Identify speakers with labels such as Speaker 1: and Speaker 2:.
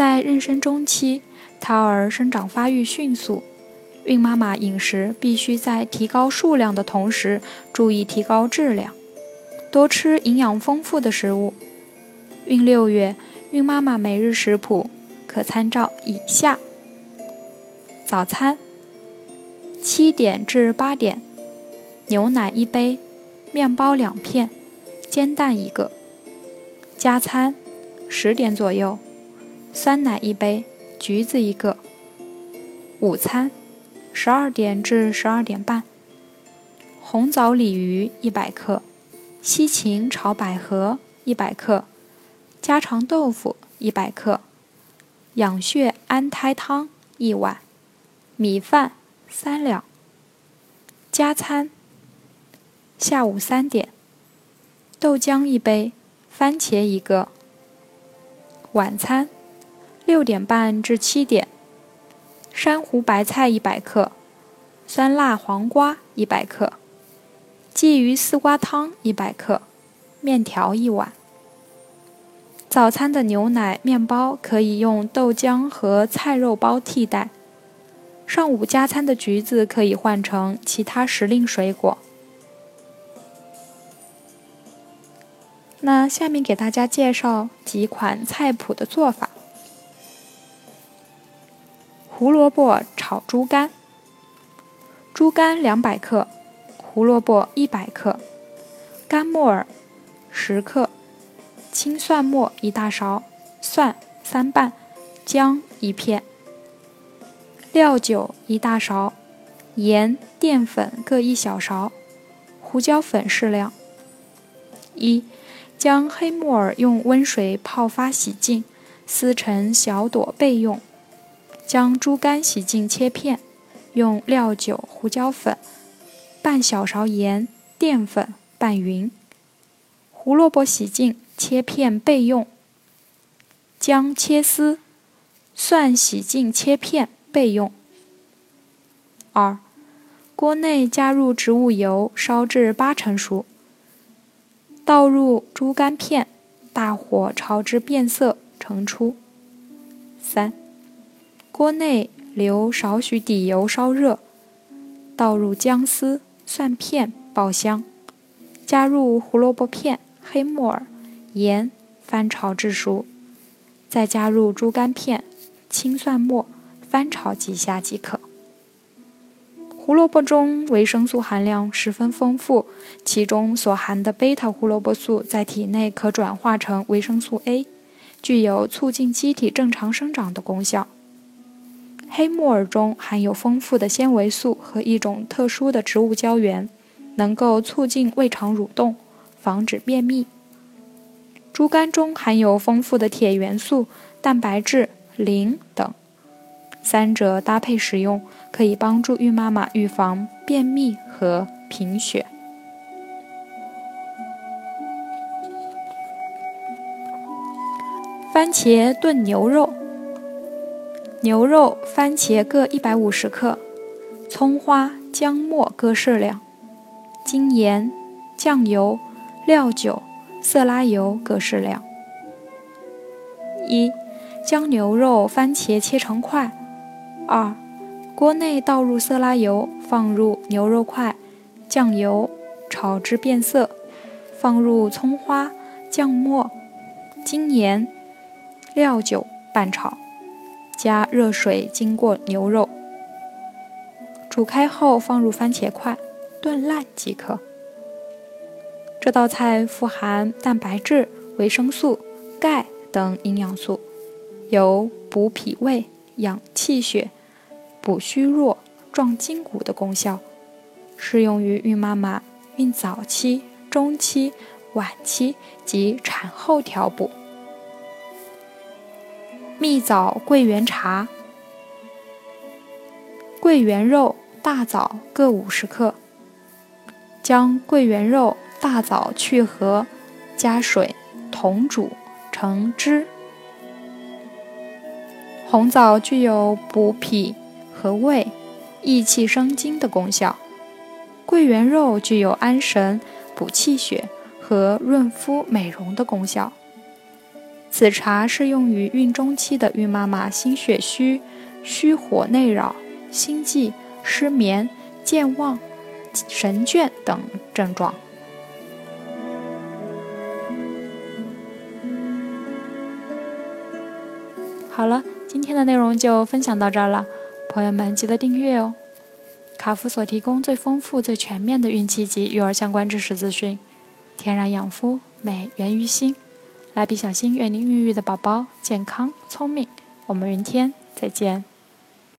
Speaker 1: 在妊娠中期，胎儿生长发育迅速，孕妈妈饮食必须在提高数量的同时，注意提高质量，多吃营养丰富的食物。孕六月，孕妈妈每日食谱可参照以下：早餐，七点至八点，牛奶一杯，面包两片，煎蛋一个。加餐，十点左右。酸奶一杯，橘子一个。午餐，十二点至十二点半。红枣鲤鱼一百克，西芹炒百合一百克，家常豆腐一百克，养血安胎汤一碗，米饭三两。加餐，下午三点，豆浆一杯，番茄一个。晚餐。六点半至七点，珊瑚白菜一百克，酸辣黄瓜一百克，鲫鱼丝瓜汤一百克，面条一碗。早餐的牛奶、面包可以用豆浆和菜肉包替代。上午加餐的橘子可以换成其他时令水果。那下面给大家介绍几款菜谱的做法。胡萝卜炒猪肝，猪肝两百克，胡萝卜一百克，干木耳十克，青蒜末一大勺，蒜三瓣，姜一片，料酒一大勺，盐、淀粉各一小勺，胡椒粉适量。一，将黑木耳用温水泡发洗净，撕成小朵备用。将猪肝洗净切片，用料酒、胡椒粉、半小勺盐、淀粉拌匀。胡萝卜洗净切片备用。姜切丝，蒜洗净切片备用。二，锅内加入植物油，烧至八成熟，倒入猪肝片，大火炒至变色，盛出。三。锅内留少许底油烧热，倒入姜丝、蒜片爆香，加入胡萝卜片、黑木耳、盐，翻炒至熟，再加入猪肝片、青蒜末，翻炒几下即可。胡萝卜中维生素含量十分丰富，其中所含的贝塔胡萝卜素在体内可转化成维生素 A，具有促进机体正常生长的功效。黑木耳中含有丰富的纤维素和一种特殊的植物胶原，能够促进胃肠蠕动，防止便秘。猪肝中含有丰富的铁元素、蛋白质、磷等，三者搭配食用可以帮助孕妈妈预防便秘和贫血。番茄炖牛肉。牛肉、番茄各一百五十克，葱花、姜末各适量，精盐、酱油、料酒、色拉油各适量。一、将牛肉、番茄切成块。二、锅内倒入色拉油，放入牛肉块、酱油，炒至变色，放入葱花、姜末、精盐、料酒拌炒。加热水经过牛肉，煮开后放入番茄块，炖烂即可。这道菜富含蛋白质、维生素、钙等营养素，有补脾胃、养气血、补虚弱、壮筋骨的功效，适用于孕妈妈孕早期、中期、晚期及产后调补。蜜枣桂圆茶：桂圆肉、大枣各五十克，将桂圆肉、大枣去核，加水同煮成汁。红枣具有补脾和胃、益气生津的功效，桂圆肉具有安神、补气血和润肤美容的功效。此茶适用于孕中期的孕妈妈心血虚、虚火内扰、心悸、失眠、健忘、神倦等症状。好了。今天的内容就分享到这儿了，朋友们记得订阅哦。卡夫所提供最丰富、最全面的孕期及育儿相关知识资讯，天然养肤，美源于心。蜡笔小新愿您孕育的宝宝健康聪明。我们明天再见。